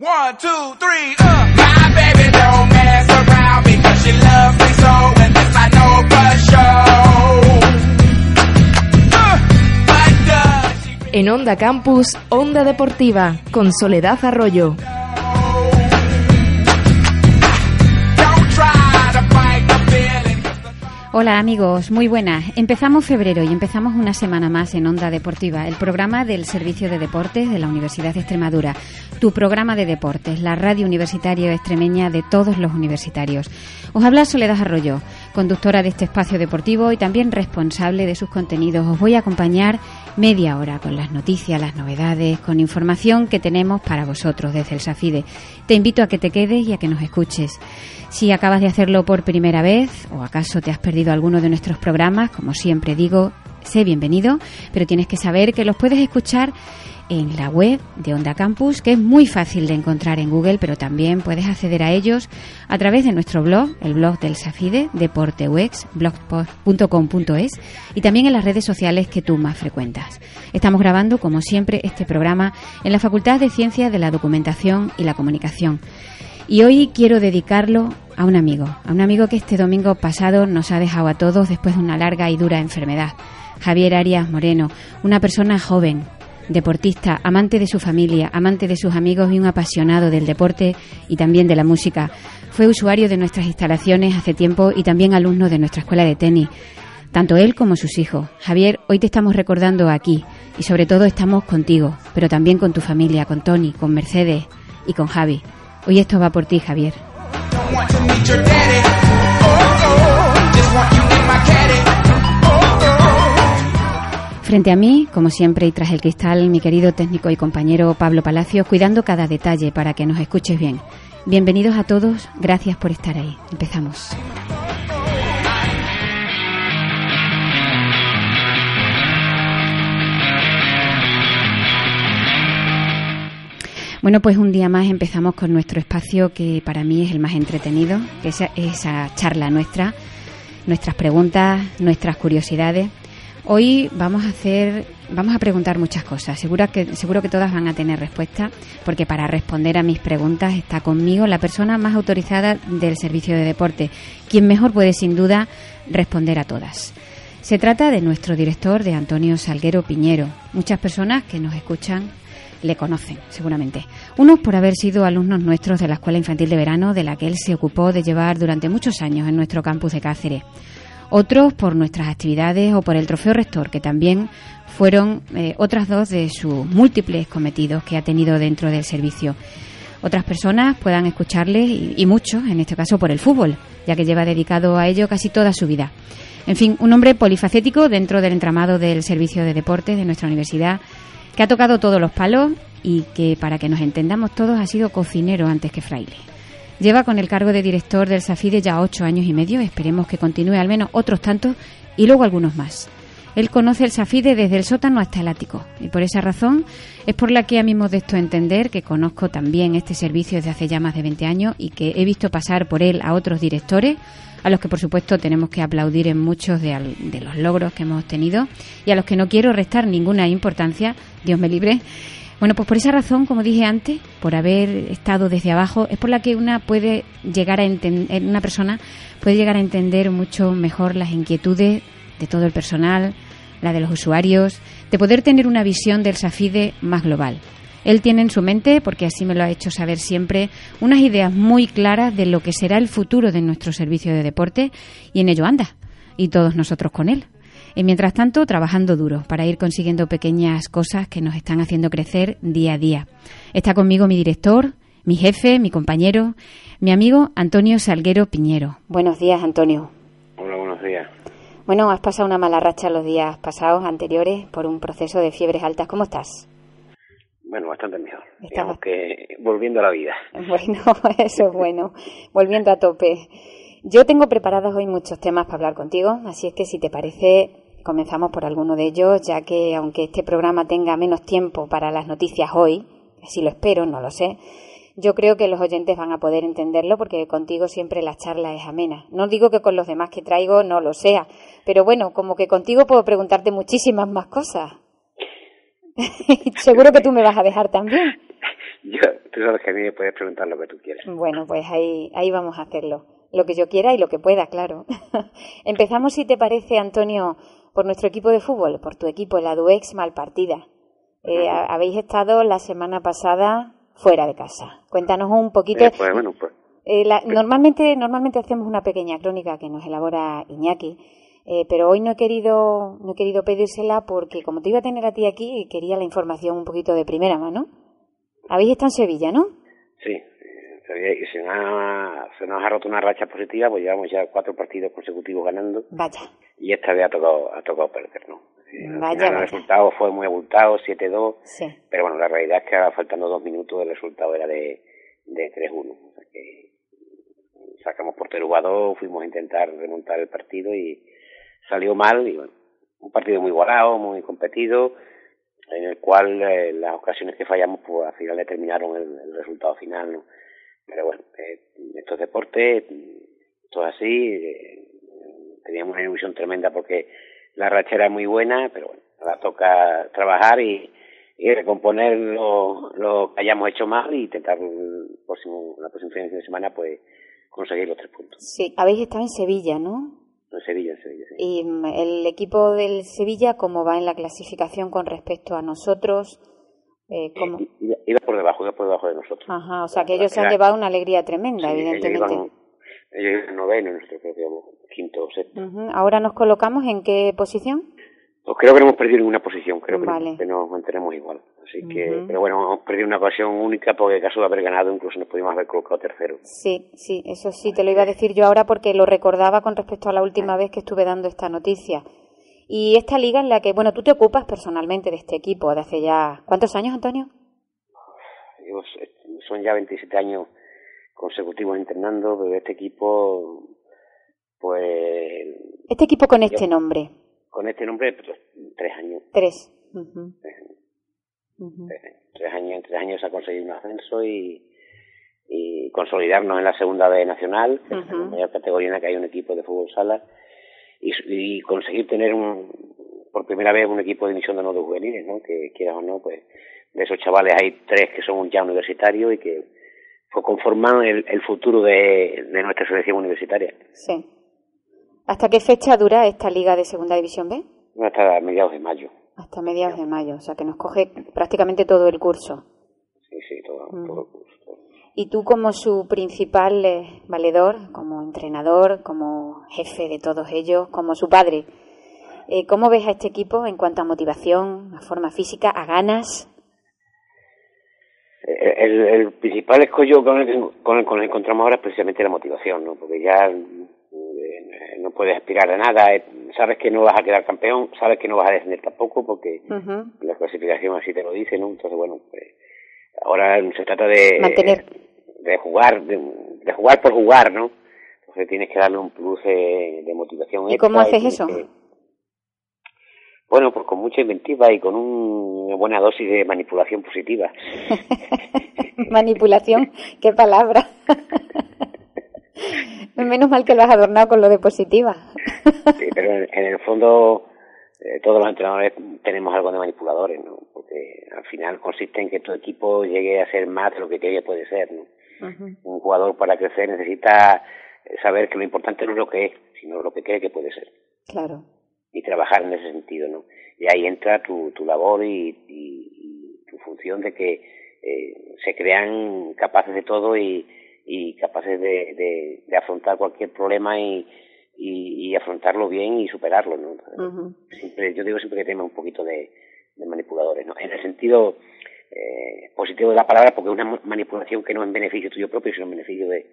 One, two, three, uh. My baby don't mess around because she loves me so, and this I know for sure. Uh, En Onda Campus, Onda Deportiva, con Soledad Arroyo. Hola amigos, muy buenas. Empezamos febrero y empezamos una semana más en Onda Deportiva, el programa del Servicio de Deportes de la Universidad de Extremadura. Tu programa de deportes, la radio universitaria extremeña de todos los universitarios. Os habla Soledad Arroyo, conductora de este espacio deportivo y también responsable de sus contenidos. Os voy a acompañar media hora con las noticias, las novedades, con información que tenemos para vosotros desde el SAFIDE. Te invito a que te quedes y a que nos escuches. Si acabas de hacerlo por primera vez o acaso te has perdido alguno de nuestros programas, como siempre digo, sé bienvenido, pero tienes que saber que los puedes escuchar en la web de Onda Campus, que es muy fácil de encontrar en Google, pero también puedes acceder a ellos a través de nuestro blog, el blog del Safide, deporteuex, blogspot.com.es, y también en las redes sociales que tú más frecuentas. Estamos grabando, como siempre, este programa en la Facultad de Ciencias de la Documentación y la Comunicación. Y hoy quiero dedicarlo a un amigo, a un amigo que este domingo pasado nos ha dejado a todos después de una larga y dura enfermedad. Javier Arias Moreno, una persona joven, deportista, amante de su familia, amante de sus amigos y un apasionado del deporte y también de la música. Fue usuario de nuestras instalaciones hace tiempo y también alumno de nuestra escuela de tenis. Tanto él como sus hijos. Javier, hoy te estamos recordando aquí y sobre todo estamos contigo, pero también con tu familia, con Tony, con Mercedes y con Javi. Hoy esto va por ti, Javier. Frente a mí, como siempre, y tras el cristal, mi querido técnico y compañero Pablo Palacios, cuidando cada detalle para que nos escuches bien. Bienvenidos a todos, gracias por estar ahí. Empezamos. Bueno, pues un día más empezamos con nuestro espacio que para mí es el más entretenido, que es esa charla nuestra, nuestras preguntas, nuestras curiosidades. Hoy vamos a hacer, vamos a preguntar muchas cosas. Seguro que, seguro que todas van a tener respuesta, porque para responder a mis preguntas está conmigo la persona más autorizada del servicio de deporte, quien mejor puede sin duda responder a todas. Se trata de nuestro director, de Antonio Salguero Piñero. Muchas personas que nos escuchan le conocen, seguramente. Unos por haber sido alumnos nuestros de la Escuela Infantil de Verano, de la que él se ocupó de llevar durante muchos años en nuestro campus de Cáceres. Otros por nuestras actividades o por el trofeo rector, que también fueron eh, otras dos de sus múltiples cometidos que ha tenido dentro del servicio. Otras personas puedan escucharle y, y muchos, en este caso por el fútbol, ya que lleva dedicado a ello casi toda su vida. En fin, un hombre polifacético dentro del entramado del servicio de deportes de nuestra universidad, que ha tocado todos los palos y que, para que nos entendamos todos, ha sido cocinero antes que fraile. Lleva con el cargo de director del SAFIDE ya ocho años y medio, esperemos que continúe al menos otros tantos y luego algunos más. Él conoce el SAFIDE desde el sótano hasta el ático y por esa razón es por la que a mí modesto entender que conozco también este servicio desde hace ya más de 20 años y que he visto pasar por él a otros directores a los que por supuesto tenemos que aplaudir en muchos de, al- de los logros que hemos tenido y a los que no quiero restar ninguna importancia, Dios me libre. Bueno, pues por esa razón, como dije antes, por haber estado desde abajo, es por la que una puede llegar a entender, una persona puede llegar a entender mucho mejor las inquietudes de todo el personal, la de los usuarios, de poder tener una visión del SAFIDE más global. Él tiene en su mente, porque así me lo ha hecho saber siempre, unas ideas muy claras de lo que será el futuro de nuestro servicio de deporte y en ello anda, y todos nosotros con él. Y mientras tanto, trabajando duro para ir consiguiendo pequeñas cosas que nos están haciendo crecer día a día. Está conmigo mi director, mi jefe, mi compañero, mi amigo Antonio Salguero Piñero. Buenos días, Antonio. Hola, buenos días. Bueno, has pasado una mala racha los días pasados, anteriores, por un proceso de fiebres altas. ¿Cómo estás? Bueno, bastante mejor. digamos que volviendo a la vida. Bueno, eso es bueno, volviendo a tope. Yo tengo preparados hoy muchos temas para hablar contigo, así es que si te parece, comenzamos por alguno de ellos, ya que aunque este programa tenga menos tiempo para las noticias hoy, así lo espero, no lo sé, yo creo que los oyentes van a poder entenderlo porque contigo siempre la charla es amena. No digo que con los demás que traigo no lo sea, pero bueno, como que contigo puedo preguntarte muchísimas más cosas. Seguro que tú me vas a dejar también. Yo, tú sabes que a mí me puedes preguntar lo que tú quieras. Bueno, pues ahí, ahí vamos a hacerlo. Lo que yo quiera y lo que pueda, claro. Empezamos, si te parece, Antonio, por nuestro equipo de fútbol, por tu equipo, la Duex Malpartida. Eh, Habéis estado la semana pasada fuera de casa. Cuéntanos un poquito. Eh, pues, bueno, pues, Eh, la- normalmente, normalmente hacemos una pequeña crónica que nos elabora Iñaki, eh, pero hoy no he querido, no he querido pedírsela porque como te iba a tener a ti aquí, quería la información un poquito de primera mano. Habéis estado en Sevilla, ¿no? sí, y se, nos ha, se nos ha roto una racha positiva, pues llevamos ya cuatro partidos consecutivos ganando Vaya. y esta vez ha tocado, ha tocado perder, ¿no? Vaya, final vaya. el resultado fue muy abultado, 7-2, Sí. pero bueno, la realidad es que faltando dos minutos el resultado era de, de 3-1. O sea que sacamos portero jugador, fuimos a intentar remontar el partido y salió mal y bueno, un partido muy igualado, muy competido, en el cual eh, las ocasiones que fallamos pues al final determinaron el, el resultado final, ¿no? Pero bueno, eh, esto es deporte, esto es así, eh, teníamos una ilusión tremenda porque la racha era muy buena, pero bueno, ahora toca trabajar y, y recomponer lo, lo que hayamos hecho mal y intentar el próximo, la próxima fin de semana pues conseguir los tres puntos. Sí, habéis estado en Sevilla, ¿no? En Sevilla, en Sevilla, sí. Y mm, el equipo del Sevilla, ¿cómo va en la clasificación con respecto a nosotros? Eh, ¿cómo? Iba por debajo, iba por debajo de nosotros. Ajá, o sea que ellos se han llevado una alegría tremenda, sí, evidentemente. ellos iban noveno, nosotros creo que íbamos quinto o sexto. Ahora nos colocamos en qué posición? Pues creo que no hemos perdido ninguna posición, creo que, Vale. que nos mantenemos igual. Así que, pero bueno, hemos perdido una ocasión única porque en caso de haber ganado incluso nos podíamos haber colocado tercero. Sí, sí, eso sí, te lo iba a decir yo ahora porque lo recordaba con respecto a la última vez que estuve dando esta noticia. Y esta liga en la que, bueno, tú te ocupas personalmente de este equipo de hace ya... ¿Cuántos años, Antonio? Eh, son ya 27 años consecutivos entrenando, pero este equipo, pues, Este equipo con este nombre, con este nombre, pues, tres años. tres. Tres años. Tres años. Tres años, en tres años se ha conseguido un ascenso y, y consolidarnos en la segunda B nacional, que es la mayor categoría en la que hay un equipo de fútbol sala, y, y conseguir tener un, por primera vez un equipo de división de de juveniles, ¿no? Que quieras o no, pues de esos chavales hay tres que son ya universitarios y que pues, conforman el, el futuro de, de nuestra selección universitaria. Sí. ¿Hasta qué fecha dura esta liga de Segunda División B? Hasta mediados de mayo. Hasta mediados de mayo, o sea que nos coge prácticamente todo el curso. Sí, sí, todo, todo el curso. todo. Y tú como su principal eh, valedor, como entrenador, como jefe de todos ellos, como su padre, eh, ¿cómo ves a este equipo en cuanto a motivación, a forma física, a ganas? Eh, El, el principal escollo con el, que- con el que nos encontramos ahora es precisamente la motivación, ¿no? Porque ya eh, no puedes aspirar a nada, eh, sabes que no vas a quedar campeón, sabes que no vas a descender tampoco porque Ujú. la clasificación así te lo dice, ¿no? Entonces, bueno, pues ahora se trata de Mantener. de jugar, de, de jugar por jugar, ¿no? Entonces tienes que darle un plus de, de motivación. ¿Y extra cómo haces eso? que- bueno, pues con mucha inventiva y con un- una buena dosis de manipulación positiva. Manipulación, qué palabra. Menos mal que lo has adornado con lo de positiva. Sí, pero en, en el fondo eh, todos los entrenadores tenemos algo de manipuladores, ¿no? Porque al final consiste en que tu equipo llegue a ser más de lo que cree que puede ser, ¿no? Un jugador para crecer necesita saber que lo importante no es lo que es, sino lo que cree que puede ser. Claro. Y trabajar en ese sentido, ¿no? Y ahí entra tu, tu labor y, y- y tu función de que eh, se crean capaces de todo y, y capaces de, de, de afrontar cualquier problema y, y, y afrontarlo bien y superarlo, ¿no? Siempre, yo digo siempre que tenemos un poquito de, de manipuladores, ¿no? En el sentido eh, positivo de la palabra, porque es una ma- manipulación que no es en beneficio tuyo propio, sino en beneficio de,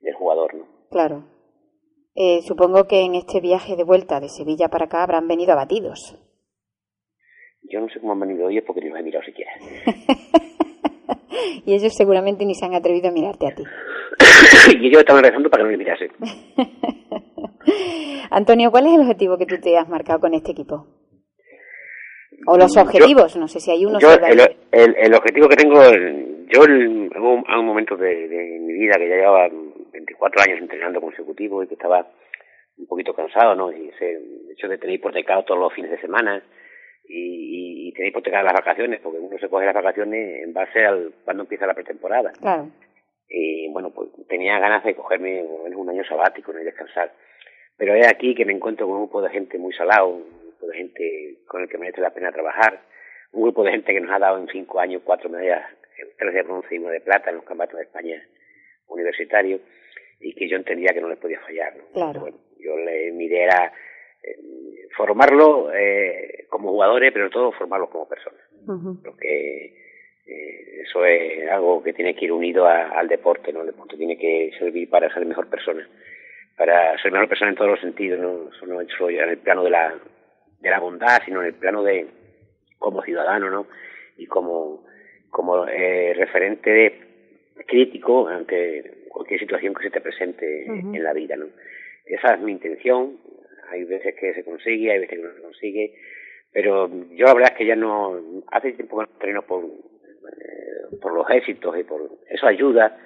del jugador, ¿no? Claro. Eh, supongo que en este viaje de vuelta de Sevilla para acá habrán venido abatidos. Yo no sé cómo han venido ellos porque ni los he mirado siquiera. y ellos seguramente ni se han atrevido a mirarte a ti. y ellos estaban rezando para que no le mirase. Antonio, ¿cuál es el objetivo que tú te has marcado con este equipo? O los Yo- objetivos, no sé si hay uno Yo, el, el, el objetivo que tengo, yo el- en un, en un momento de, de mi vida que ya llevaba 24 años entrenando consecutivo y que estaba un poquito cansado, ¿no? Y ese hecho de tener hipotecado todos los fines de semana y, y, y tener hipotecadas las vacaciones, porque uno se coge las vacaciones en base al cuando empieza la pretemporada. Claro. Y bueno, pues tenía ganas de cogerme un año sabático ¿no? y descansar. Pero es aquí que me encuentro con un grupo de gente muy salado, un grupo de gente con el que merece la pena trabajar, un grupo de gente que nos ha dado en cinco años cuatro medallas, tres de bronce y una de plata en los campeonatos de España universitarios, y que yo entendía que no les podía fallar. ¿no? Claro. Bueno, yo le, mi idea era eh, formarlos eh, como jugadores, pero todo formarlos como personas porque eh, eso es algo que tiene que ir unido a- al deporte, ¿no? El deporte tiene que servir para ser mejor persona, para ser mejor persona en todos los sentidos, no solo solo en el plano de la, de la bondad, sino en el plano de como ciudadano, ¿no? Y como, como eh, referente de- crítico ante cualquier situación que se te presente en la vida, ¿no? Esa es mi intención. Hay veces que se consigue, hay veces que no se consigue, pero yo la verdad es que ya no hace tiempo que no entreno por eh, por los éxitos y por eso ayuda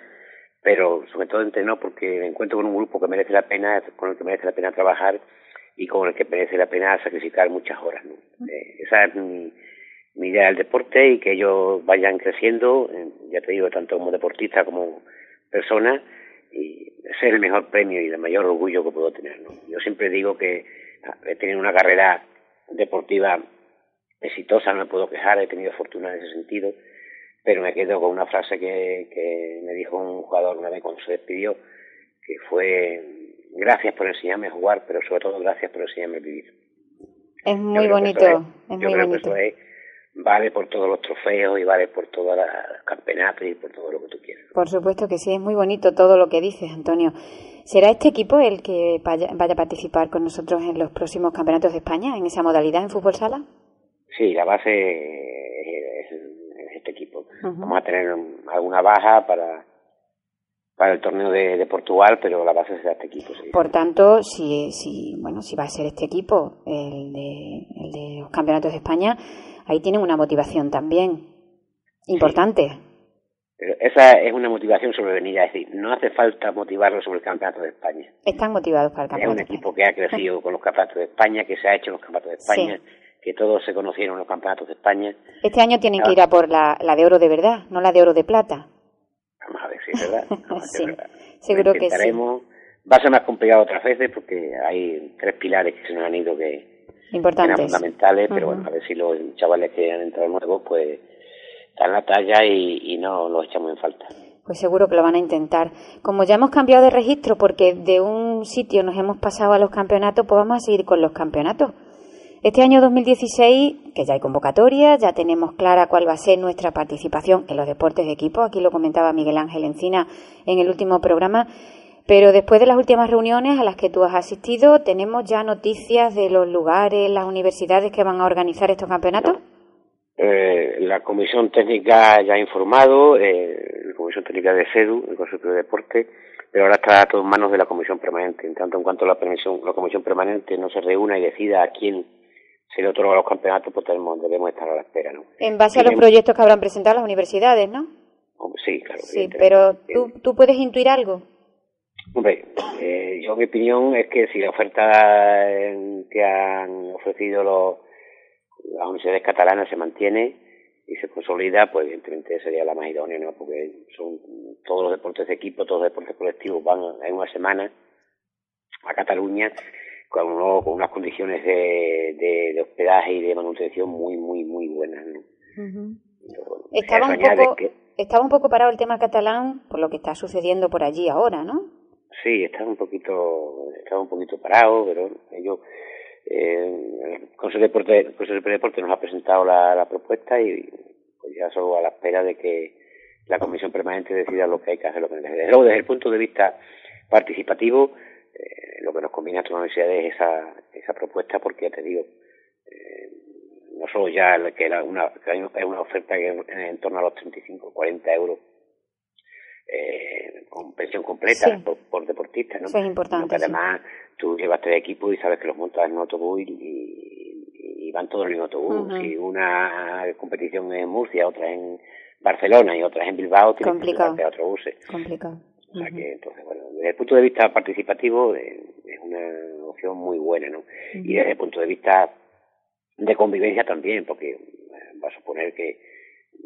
pero sobre todo entreno porque me encuentro con un grupo que merece la pena con el que merece la pena trabajar y con el que merece la pena sacrificar muchas horas ¿no? Eh, esa es mi, mi idea del deporte y que ellos vayan creciendo eh, ya te digo tanto como deportista como persona y ese es el mejor premio y el mayor orgullo que puedo tener ¿no? yo siempre digo que ah, he tenido una carrera deportiva exitosa, no me puedo quejar, he tenido fortuna en ese sentido, pero me quedo con una frase que, que me dijo un jugador una vez cuando se despidió, que fue gracias por enseñarme a jugar, pero sobre todo gracias por enseñarme a vivir. Es muy bonito, es muy bonito. Vale por todos los trofeos y vale por todos los campeonatos y por todo lo que tú quieras. Por supuesto que sí, es muy bonito todo lo que dices, Antonio. ¿Será este equipo el que vaya, vaya a participar con nosotros en los próximos campeonatos de España, en esa modalidad en fútbol sala? Sí, la base es, es este equipo. Vamos a tener alguna baja para para el torneo de, de Portugal, pero la base será este equipo. Sí. Por tanto, si, si, bueno, si va a ser este equipo el de, el de los campeonatos de España, ahí tienen una motivación también importante. Pero esa es una motivación sobrevenida, es decir, no hace falta motivarlo sobre el campeonato de España. Están motivados para el Es un campeonato. equipo que ha crecido con los campeonatos de España, que se ha hecho en los campeonatos de España, que todos se conocieron en los campeonatos de España. Este año tienen que Ah. ir a por la, la de oro de verdad, no la de oro de plata. Vamos a ver si es verdad. Sí, verdad. seguro que sí. Va a ser más complicado otras veces porque hay tres pilares que se nos han ido que, eran Importantes. fundamentales, pero bueno, a ver si los chavales que han entrado nuevos pues dan la talla y, y no los echamos en falta. Pues seguro que lo van a intentar. Como ya hemos cambiado de registro porque de un sitio nos hemos pasado a los campeonatos, pues vamos a seguir con los campeonatos. Este año 2016, que ya hay convocatoria, ya tenemos clara cuál va a ser nuestra participación en los deportes de equipo. Aquí lo comentaba Miguel Ángel Encina en el último programa. Pero después de las últimas reuniones a las que tú has asistido, ¿tenemos ya noticias de los lugares, las universidades que van a organizar estos campeonatos? Eh, la Comisión Técnica ya ha informado, eh, la Comisión Técnica de CEDU, el Consejo de Deporte, pero ahora está todo en manos de la Comisión Permanente. En tanto en cuanto la, Comisión Permanente no se reúna y decida a quién se le otorga los campeonatos, pues tenemos, debemos estar a la espera, ¿no? En base a los proyectos que habrán presentado las universidades, ¿no? Hombre, Sí, claro. Sí, evidentemente. pero ¿tú, tú puedes intuir algo. Hombre, eh, yo mi opinión es que si la oferta eh, que han ofrecido los, las universidades catalanas se mantiene y se consolida, pues evidentemente sería la más idónea, ¿no? Porque son todos los deportes de equipo, todos los deportes colectivos van en una semana a Cataluña con, uno- con unas condiciones de, de, de hospedaje y de manutención muy, muy, muy buenas, ¿no? Bueno, Estaba un, poco, que- estaba un poco parado el tema catalán por lo que está sucediendo por allí ahora, ¿no? Sí, está un poquito, está un poquito parado, pero ellos, eh, el Consejo de Deporte, el Consejo de Deporte nos ha presentado la, la propuesta y pues ya solo a la espera de que la Comisión Permanente decida lo que hay que hacer, lo que. Desde luego, desde el punto de vista participativo, eh, lo que nos conviene a todas las universidades es esa, esa propuesta porque ya te digo, eh, no solo ya que era una, que hay una oferta que en, en torno a los 35, 40 euros eh, con pensión completa Sí. por, por deportista, ¿no? Eso es importante, Pero que sí. además tú llevas tres equipos y sabes que los montas en un autobús y, y- y van todos en el mismo autobús. Ujú. Si una competición es en Murcia, otra en Barcelona y otra en Bilbao, tienes Complicado. que a autobuses. Complicado. O sea que, entonces, bueno, desde el punto de vista participativo eh, es una opción muy buena, ¿no? Y desde el punto de vista de convivencia también, porque eh, va a suponer que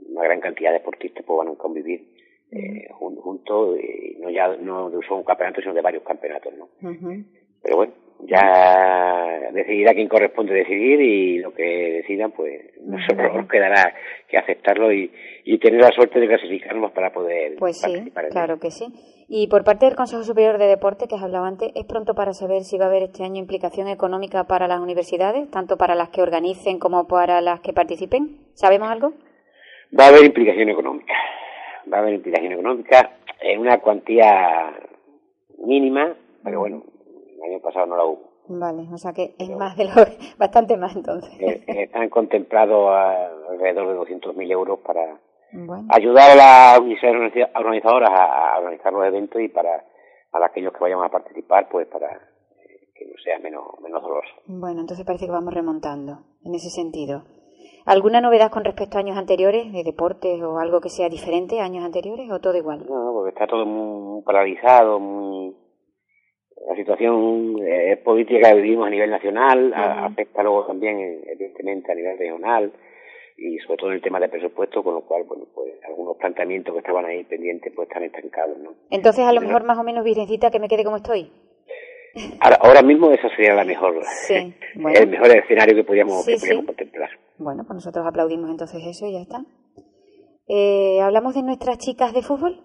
una gran cantidad de deportistas pues, van a convivir eh, jun- juntos, y no ya no de solo un campeonato, sino de varios campeonatos, ¿no? Ujú. Pero bueno, ya decidirá quién corresponde decidir y lo que decidan, pues nosotros nos quedará que aceptarlo y, y tener la suerte de clasificarnos para poder Pues sí, participar claro que sí. Y por parte del Consejo Superior de Deporte, que has hablado antes, ¿es pronto para saber si va a haber este año implicación económica para las universidades, tanto para las que organicen como para las que participen? ¿Sabemos algo? Va a haber implicación económica. Va a haber implicación económica en una cuantía mínima, pero bueno, el año pasado no la hubo. Vale, o sea que es más de lo, bastante más entonces. Eh, eh, Están contemplados alrededor de 200.000 euros para Bueno, ayudar a las organizadoras a, a organizar los eventos y para, para aquellos que vayan a participar, pues para eh, que no sea menos, menos doloroso. bueno, entonces parece que vamos remontando en ese sentido. ¿Alguna novedad con respecto a años anteriores, de deportes o algo que sea diferente a años anteriores o todo igual? No, porque está todo muy paralizado, muy... La situación eh, política que vivimos a nivel nacional a- afecta luego también, evidentemente, a nivel regional y sobre todo en el tema de presupuesto, con lo cual, bueno, pues algunos planteamientos que estaban ahí pendientes pues están estancados, ¿no? Entonces, a lo mejor más o menos, Virgencita, que me quede como estoy. Ahora, ahora mismo esa sería la mejor, Sí, bueno. el mejor escenario que podíamos, Sí, que podíamos sí. contemplar. Bueno, pues nosotros aplaudimos entonces eso y ya está. Eh, ¿Hablamos de nuestras chicas de fútbol?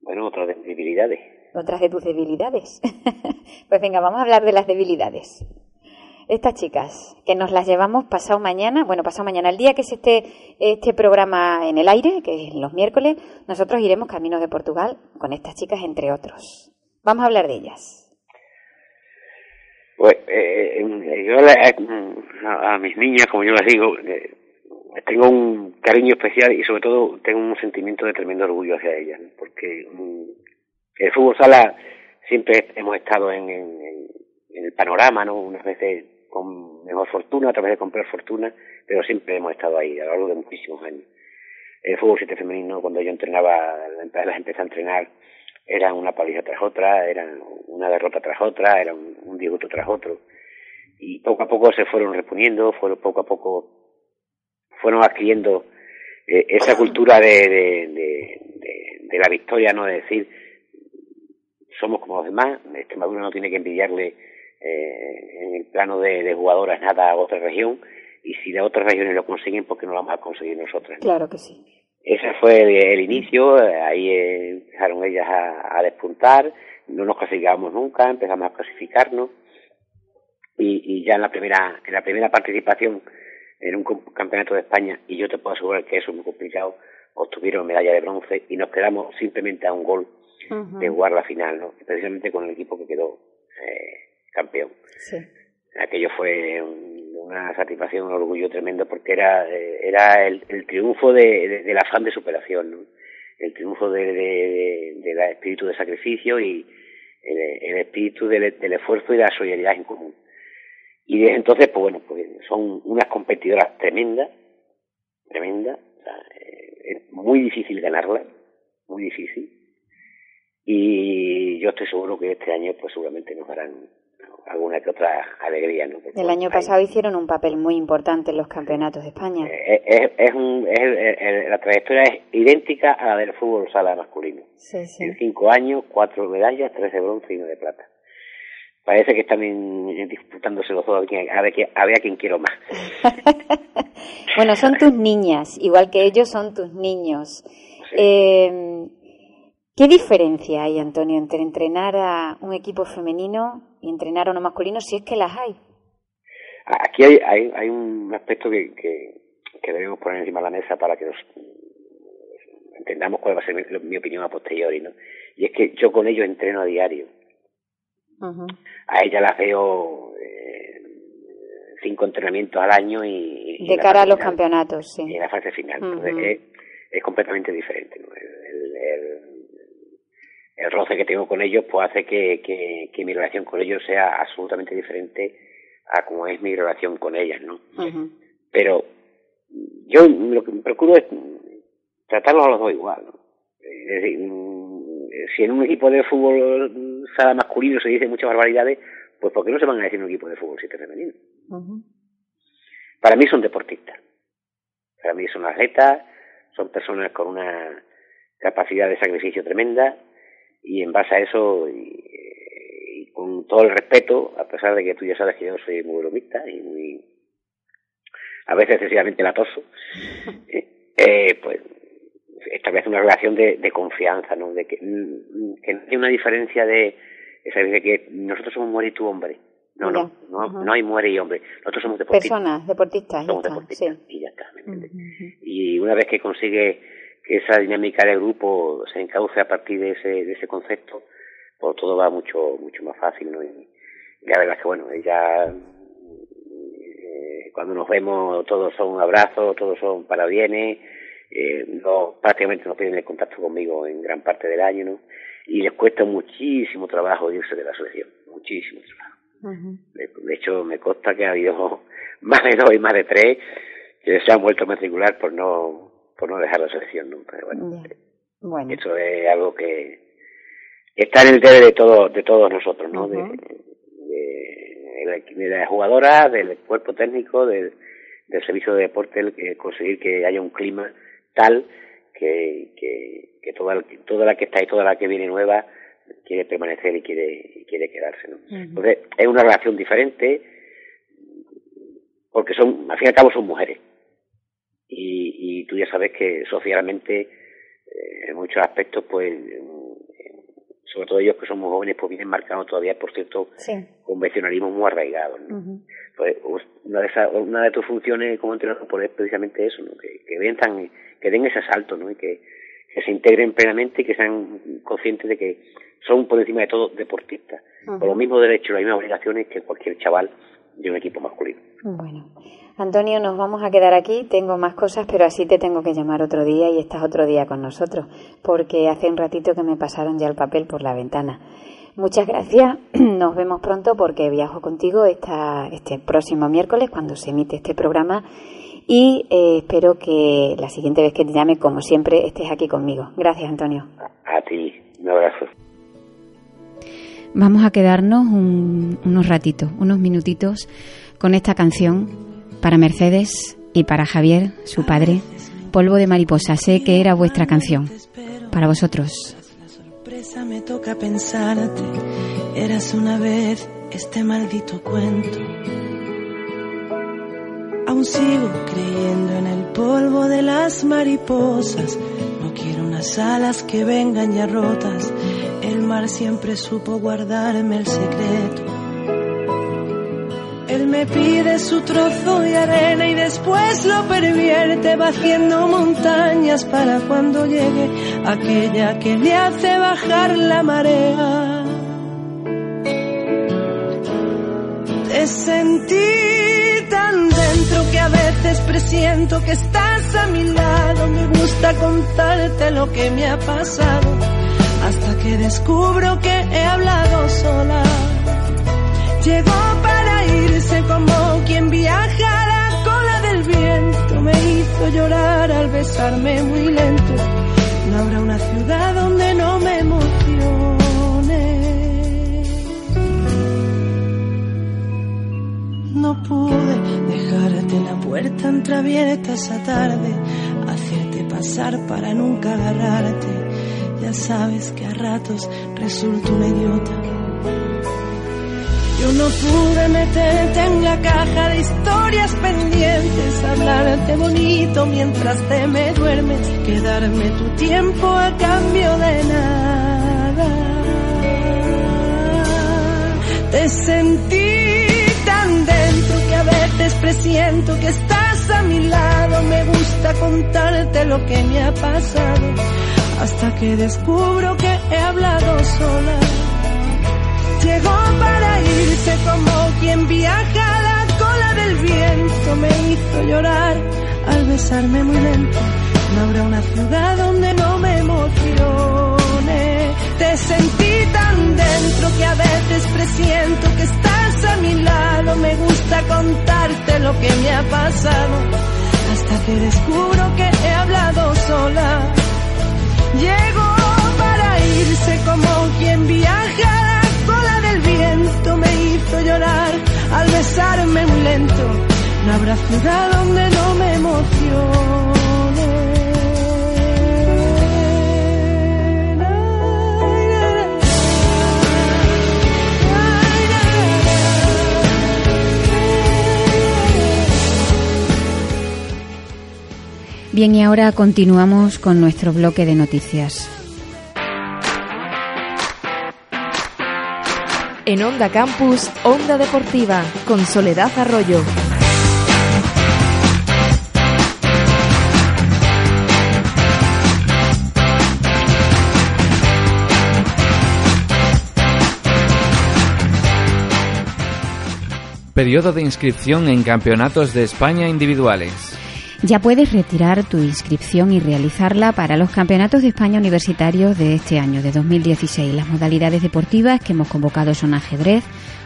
Bueno, otras debilidades. Otras de tus debilidades. pues venga, vamos a hablar de las debilidades. Estas chicas, que nos las llevamos pasado mañana, bueno, pasado mañana, el día que se esté este programa en el aire, que es los miércoles, nosotros iremos camino de Portugal con estas chicas, entre otros. Vamos a hablar de ellas. Pues eh, eh, yo le- a, mis niñas, como yo les digo, eh, tengo un cariño especial y sobre todo tengo un sentimiento de tremendo orgullo hacia ellas, porque mm, el fútbol sala siempre hemos estado en, el panorama, ¿no? Unas veces con mejor fortuna, otras veces con peor fortuna, pero siempre hemos estado ahí a lo largo de muchísimos años. El fútbol siete femenino, cuando yo entrenaba, las empecé a entrenar, era una paliza tras otra, era una derrota tras otra, era un, un tras otro. Y poco a poco se fueron reponiendo, fueron poco a poco fueron adquiriendo eh, esa cultura de, de, la victoria, no de decir somos como los demás, Extremadura no tiene que envidiarle eh, en el plano de, jugadoras nada a otra región, y si de otras regiones lo consiguen, ¿por qué no lo vamos a conseguir nosotras? no? Claro que sí. Ese fue el, el inicio, eh, ahí eh, empezaron ellas a, a despuntar, no nos clasificábamos nunca, empezamos a clasificarnos y, y ya en la primera en la primera participación en un campeonato de España, y yo te puedo asegurar que eso es muy complicado, obtuvieron medalla de bronce y nos quedamos simplemente a un gol de jugar la final, ¿no? precisamente con el equipo que quedó eh, campeón Sí. aquello fue un- una satisfacción, un orgullo tremendo porque era eh, era el, triunfo de, de- del afán de superación, ¿no? el triunfo de, de, del espíritu de sacrificio y el, espíritu del, del esfuerzo y la solidaridad en común. Y desde entonces, pues bueno, pues son unas competidoras tremendas, tremendas, o sea, eh, es muy difícil ganarlas, muy difícil. Y yo estoy seguro que este año, pues seguramente nos darán alguna que otra alegría, ¿no? Porque, El año hay- pasado hicieron un papel muy importante en los campeonatos de España. eh, es, es un, es, es- la trayectoria es idéntica a la del fútbol sala masculino. Sí, sí. En cinco años, cuatro medallas, tres de bronce y una de plata. Parece que están disputándose los dos a ver, a ver, quién- a ver a quién quiero más. Bueno, son tus niñas, igual que ellos son tus niños. Sí. Eh, ¿Qué diferencia hay, Antonio, entre entrenar a un equipo femenino y entrenar a uno masculino, si es que las hay? Aquí hay, hay, hay un aspecto que, que, que debemos poner encima de la mesa para que nos entendamos cuál va a ser mi, mi opinión a posteriori, ¿no? Y es que yo con ellos entreno a diario. A ellas las veo eh, cinco entrenamientos al año y... y De cara a los final. campeonatos, sí. Y en la fase final. Entonces, es, es completamente diferente. ¿no? El, roce que tengo con ellos pues hace que, que, que mi relación con ellos sea absolutamente diferente a como es mi relación con ellas, ¿no? Pero yo lo que procuro es tratarlos a los dos igual, ¿no? Es decir, mm, si en un equipo de fútbol sala masculino se dice muchas barbaridades, pues ¿por qué no se van a decir en un equipo de fútbol siete femenino? Ujú. Para mí son deportistas. Para mí son atletas, son personas con una capacidad de sacrificio tremenda y en base a eso y, y con todo el respeto, a pesar de que tú ya sabes que yo soy muy bromista y muy a veces excesivamente latoso, eh, pues establece una relación de, de confianza, ¿no? De que, mm, que no hay una diferencia de esa de que nosotros somos mujer y tú hombre. No, no, no, no hay mujer y hombre. Nosotros somos deportistas. Personas, deportistas, ya somos está, deportistas sí. y ya está, ¿me entiendes? Ujú. Y una vez que consigue que esa dinámica del grupo se encauce a partir de ese, de ese concepto, pues todo va mucho mucho más fácil, ¿no? Y, la verdad es que, bueno, ya eh, cuando nos vemos todos son abrazos, todos son parabienes, eh, no, prácticamente no pierden el contacto conmigo en gran parte del año, ¿no? Y les cuesta muchísimo trabajo irse de la selección, muchísimo trabajo. De, de hecho, me consta que ha habido más de dos y más de tres que se han vuelto a matricular por no por no dejar la selección nunca. Bueno, eso es algo que está en el debe de todos de todos nosotros, ¿no? Ujú. de, de, de, de las jugadoras, del cuerpo técnico, del, del servicio de deporte, el conseguir que haya un clima tal que, que, que toda, la- toda la que está y toda la que viene nueva quiere permanecer y quiere, y quiere quedarse, ¿no? Entonces, es una relación diferente porque son, al fin y al cabo son mujeres. Y, y tú ya sabes que socialmente, eh, en muchos aspectos, pues, mm, sobre todo ellos que son muy jóvenes, pues vienen marcados todavía por cierto sí. convencionalismo muy arraigado. Pues una de esas, una de tus funciones como entrenador pues, es precisamente eso, ¿no? que, que vengan, que den ese salto, ¿no? Y que, que se integren plenamente y que sean conscientes de que son por encima de todo deportistas, con los mismos derechos y las mismas obligaciones que cualquier chaval de un equipo masculino. Bueno, Antonio, nos vamos a quedar aquí. Tengo más cosas, pero así te tengo que llamar otro día y estás otro día con nosotros, porque hace un ratito que me pasaron ya el papel por la ventana. Muchas gracias. Nos vemos pronto porque viajo contigo esta, este próximo miércoles cuando se emite este programa y eh, espero que la siguiente vez que te llame, como siempre, estés aquí conmigo. Gracias, Antonio. A ti, un abrazo. Vamos a quedarnos un- unos ratitos, unos minutitos con esta canción para Mercedes y para Javier, su padre. Polvo de mariposa, sé que era vuestra canción. Para vosotros. La sorpresa me toca pensarte. Eras una vez este maldito cuento. Aún sigo creyendo en el polvo de las mariposas. No quiero unas alas que vengan ya rotas. El mar siempre supo guardarme el secreto. Él me pide su trozo de arena y después lo pervierte, va montañas para cuando llegue aquella que le hace bajar la marea. Te sentí tan dentro que a veces presiento que estás a mi lado. Me gusta contarte lo que me ha pasado que descubro que he hablado sola. Llegó para irse como quien viaja a la cola del viento. Me hizo llorar al besarme muy lento. No habrá una ciudad donde no me emocione. No pude dejarte la puerta entreabierta esa tarde, hacerte pasar para nunca agarrarte. Ya sabes que a ratos resulto una idiota. Yo no pude meterte en la caja de historias pendientes, hablarte bonito mientras te me duermes, quedarme tu tiempo a cambio de nada. Te sentí tan dentro que a veces presiento que estás a mi lado. Me gusta contarte lo que me ha pasado, hasta que descubro que he hablado sola. Llegó para irse como quien viaja a la cola del viento me hizo llorar al besarme muy lento. No habrá una ciudad donde no me emocione. Te sentí tan dentro que a veces presiento que estás a mi lado. Me gusta contarte lo que me ha pasado. Hasta que descubro que he hablado sola. No habrá ciudad donde no me Bien, y ahora continuamos con nuestro bloque de noticias. En Onda Campus, Onda Deportiva, con Soledad Arroyo. Periodo de inscripción en campeonatos de España individuales. Ya puedes retirar tu inscripción y realizarla para los Campeonatos de España Universitarios de este año, de 2016. Las modalidades deportivas que hemos convocado son ajedrez,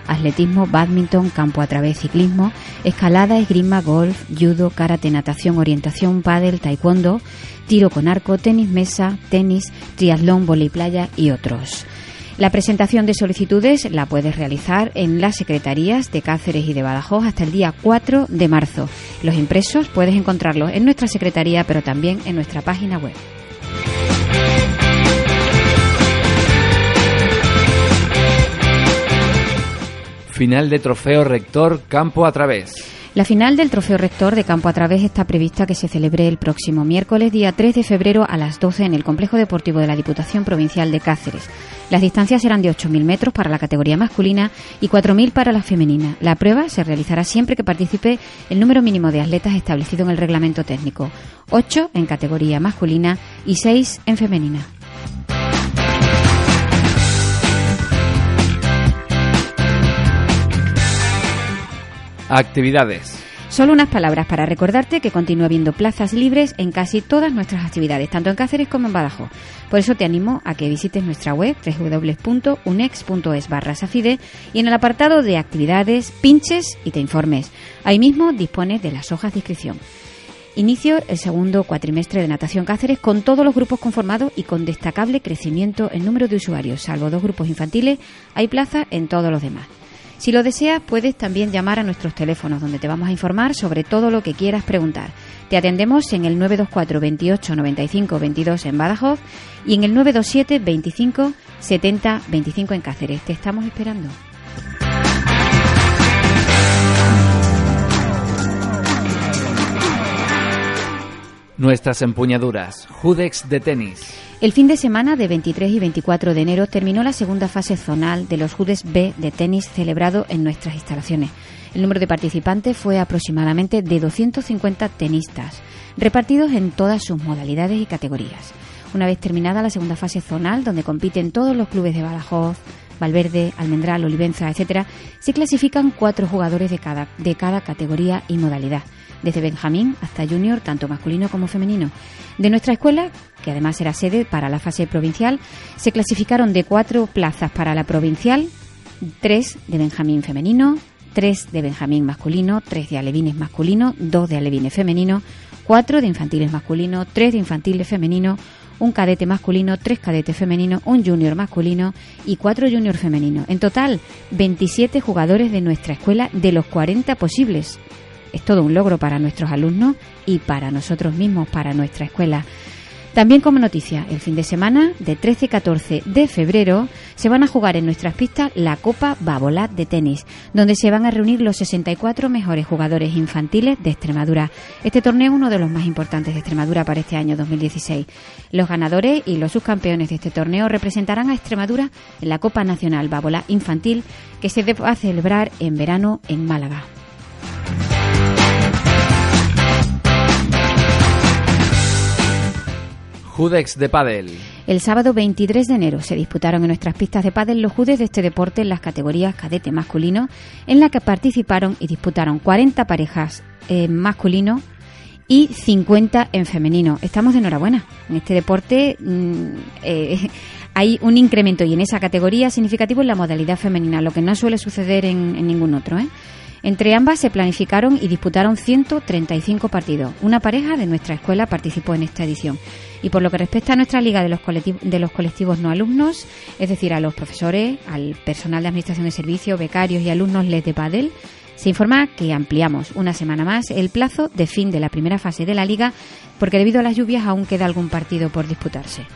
atletismo, badminton, campo a través, ciclismo, escalada, esgrima, golf, judo, karate, natación, orientación, pádel, taekwondo, tiro con arco, tenis mesa, tenis, triatlón, volei playa y otros. La presentación de solicitudes la puedes realizar en las secretarías de Cáceres y de Badajoz hasta el día 4 de marzo. Los impresos puedes encontrarlos en nuestra secretaría, pero también en nuestra página web. Final de trofeo rector Campo a través. La final del Trofeo Rector de Campo a Través está prevista que se celebre el próximo miércoles, día 3 de febrero, a las 12 en el Complejo Deportivo de la Diputación Provincial de Cáceres. Las distancias serán de 8.000 metros para la categoría masculina y 4.000 para la femenina. La prueba se realizará siempre que participe el número mínimo de atletas establecido en el reglamento técnico, 8 en categoría masculina y 6 en femenina. Actividades. Solo unas palabras para recordarte que continúa habiendo plazas libres en casi todas nuestras actividades, tanto en Cáceres como en Badajoz. Por eso te animo a que visites nuestra web www.unex.es barra Safide y en el apartado de actividades pinches y te informes. Ahí mismo dispones de las hojas de inscripción. Inicio el segundo cuatrimestre de Natación Cáceres con todos los grupos conformados y con destacable crecimiento en número de usuarios. Salvo dos grupos infantiles, hay plaza en todos los demás. Si lo deseas, puedes también llamar a nuestros teléfonos, donde te vamos a informar sobre todo lo que quieras preguntar. Te atendemos en el 924 28 95 22 en Badajoz y en el 927 25 70 25 en Cáceres. Te estamos esperando. Nuestras empuñaduras. Judex de tenis. El fin de semana de 23 y 24 de enero terminó la segunda fase zonal de los Judes B de tenis celebrado en nuestras instalaciones. El número de participantes fue aproximadamente de 250 tenistas, repartidos en todas sus modalidades y categorías. Una vez terminada la segunda fase zonal, donde compiten todos los clubes de Badajoz, Valverde, Almendral, Olivenza, etcétera, se clasifican cuatro jugadores de cada, de cada categoría y modalidad, desde Benjamín hasta Junior, tanto masculino como femenino. De nuestra escuela, que además era sede para la fase provincial, se clasificaron de cuatro plazas para la provincial, tres de Benjamín femenino, tres de Benjamín masculino, tres de alevines masculino, dos de alevines femenino, cuatro de infantiles masculino, tres de infantiles femenino, un cadete masculino, tres cadetes femeninos, un junior masculino y cuatro junior femeninos. En total, 27 jugadores de nuestra escuela de los 40 posibles. Es todo un logro para nuestros alumnos y para nosotros mismos, para nuestra escuela. También como noticia, el fin de semana de 13 y 14 de febrero se van a jugar en nuestras pistas la Copa Babolat de tenis, donde se van a reunir los 64 mejores jugadores infantiles de Extremadura. Este torneo es uno de los más importantes de Extremadura para este año 2016. Los ganadores y los subcampeones de este torneo representarán a Extremadura en la Copa Nacional Babolat Infantil que se va a celebrar en verano en Málaga. Judex de pádel. El sábado 23 de enero se disputaron en nuestras pistas de pádel los judes de este deporte en las categorías cadete masculino, en la que participaron y disputaron 40 parejas en masculino y 50 en femenino. Estamos de enhorabuena. En este deporte mm, eh, hay un incremento y en esa categoría significativo en la modalidad femenina, lo que no suele suceder en, en ningún otro. ¿eh? Entre ambas se planificaron y disputaron 135 partidos. Una pareja de nuestra escuela participó en esta edición. Y por lo que respecta a nuestra liga de los, colectivos, de los colectivos no alumnos, es decir, a los profesores, al personal de administración de servicios, becarios y alumnos LED de Padel, se informa que ampliamos una semana más el plazo de fin de la primera fase de la liga porque debido a las lluvias aún queda algún partido por disputarse.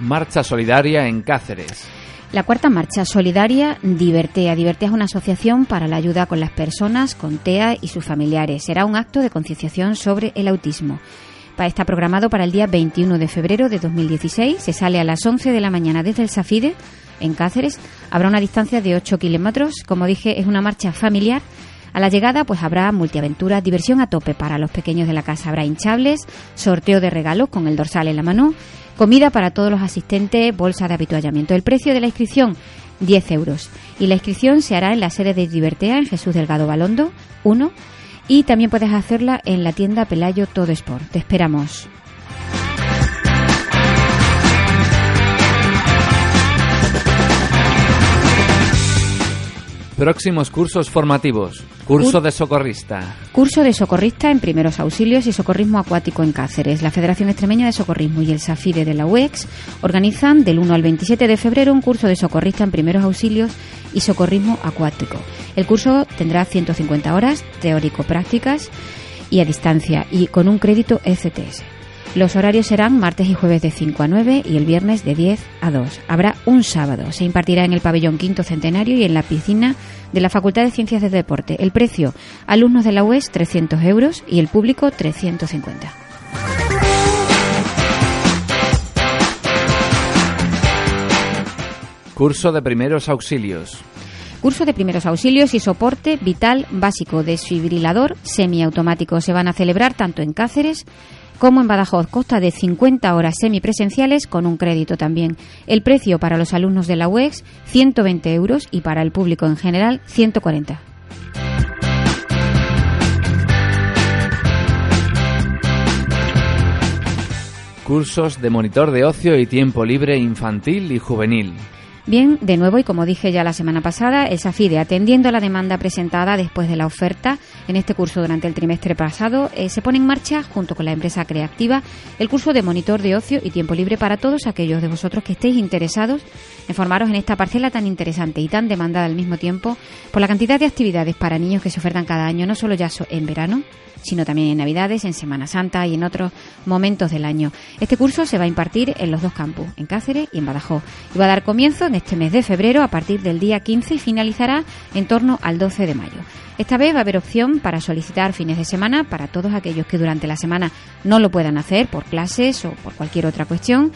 Marcha solidaria en Cáceres. La cuarta marcha solidaria Divertea. Divertea es una asociación para la ayuda con las personas con TEA y sus familiares. Será un acto de concienciación sobre el autismo. Está programado para el día 21 de febrero de 2016. Se sale a las 11 de la mañana desde el Safide, en Cáceres. Habrá una distancia de 8 kilómetros. Como dije, es una marcha familiar. A la llegada, pues habrá multiaventuras, diversión a tope para los pequeños de la casa. Habrá hinchables, sorteo de regalos con el dorsal en la mano, comida para todos los asistentes, bolsa de habituallamiento. El precio de la inscripción, 10 euros. Y la inscripción se hará en la sede de Divertea, en Jesús Delgado Balondo, 1 y también puedes hacerla en la tienda Pelayo Todo Sport. Te esperamos. Próximos cursos formativos. Curso de socorrista. Curso de socorrista en primeros auxilios y socorrismo acuático en Cáceres. La Federación Extremeña de Socorrismo y el SAFIDE de la UEX organizan del 1 al 27 de febrero un curso de socorrista en primeros auxilios y socorrismo acuático. El curso tendrá 150 horas teórico-prácticas y a distancia y con un crédito ECTS. Los horarios serán martes y jueves de 5 a 9 y el viernes de 10 a 2. Habrá un sábado. Se impartirá en el pabellón quinto centenario y en la piscina de la Facultad de Ciencias de Deporte. El precio, alumnos de la UES 300 euros y el público 350. Curso de primeros auxilios. Curso de primeros auxilios y soporte vital básico desfibrilador semiautomático. Se van a celebrar tanto en Cáceres como en Badajoz. Consta de 50 horas semipresenciales con un crédito también. El precio para los alumnos de la UEX, 120 euros y para el público en general, 140. Cursos de monitor de ocio y tiempo libre infantil y juvenil. Bien, de nuevo, y como dije ya la semana pasada, el SAFIDE, atendiendo a la demanda presentada después de la oferta en este curso durante el trimestre pasado, eh, se pone en marcha, junto con la empresa creativa, el curso de monitor de ocio y tiempo libre para todos aquellos de vosotros que estéis interesados en formaros en esta parcela tan interesante y tan demandada al mismo tiempo por la cantidad de actividades para niños que se ofertan cada año, no solo ya en verano, sino también en Navidades, en Semana Santa y en otros momentos del año. Este curso se va a impartir en los dos campus, en Cáceres y en Badajoz. Y va a dar comienzo en este mes de febrero a partir del día 15 y finalizará en torno al 12 de mayo. Esta vez va a haber opción para solicitar fines de semana para todos aquellos que durante la semana no lo puedan hacer por clases o por cualquier otra cuestión.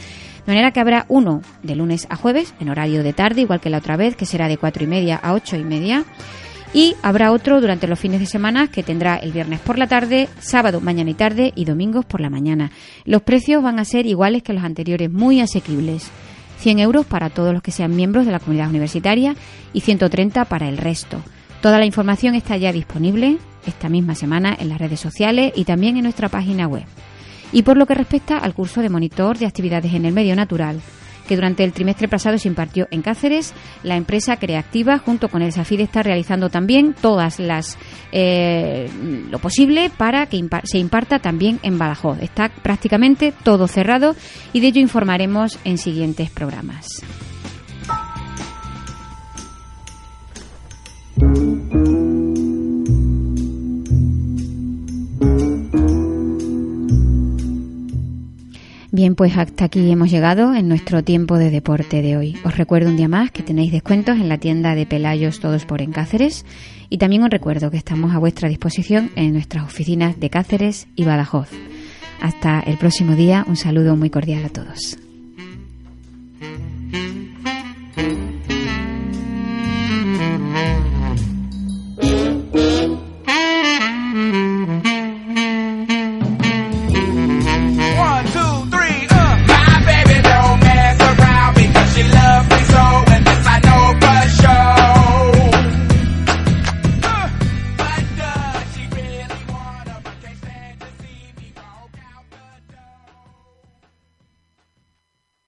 De manera que habrá uno de lunes a jueves en horario de tarde, igual que la otra vez, que será de cuatro y media a ocho y media y habrá otro durante los fines de semana que tendrá el viernes por la tarde, sábado, mañana y tarde y domingos por la mañana. Los precios van a ser iguales que los anteriores, muy asequibles. 100 euros para todos los que sean miembros de la comunidad universitaria y 130 para el resto. Toda la información está ya disponible esta misma semana en las redes sociales y también en nuestra página web. Y por lo que respecta al curso de monitor de actividades en el medio natural, que durante el trimestre pasado se impartió en Cáceres. La empresa Creativa, junto con el SAFID, está realizando también todas las eh, lo posible para que se imparta también en Badajoz. Está prácticamente todo cerrado y de ello informaremos en siguientes programas. Pues hasta aquí hemos llegado en nuestro tiempo de deporte de hoy. Os recuerdo un día más que tenéis descuentos en la tienda de Pelayos Todos por en Cáceres y también os recuerdo que estamos a vuestra disposición en nuestras oficinas de Cáceres y Badajoz. Hasta el próximo día, un saludo muy cordial a todos.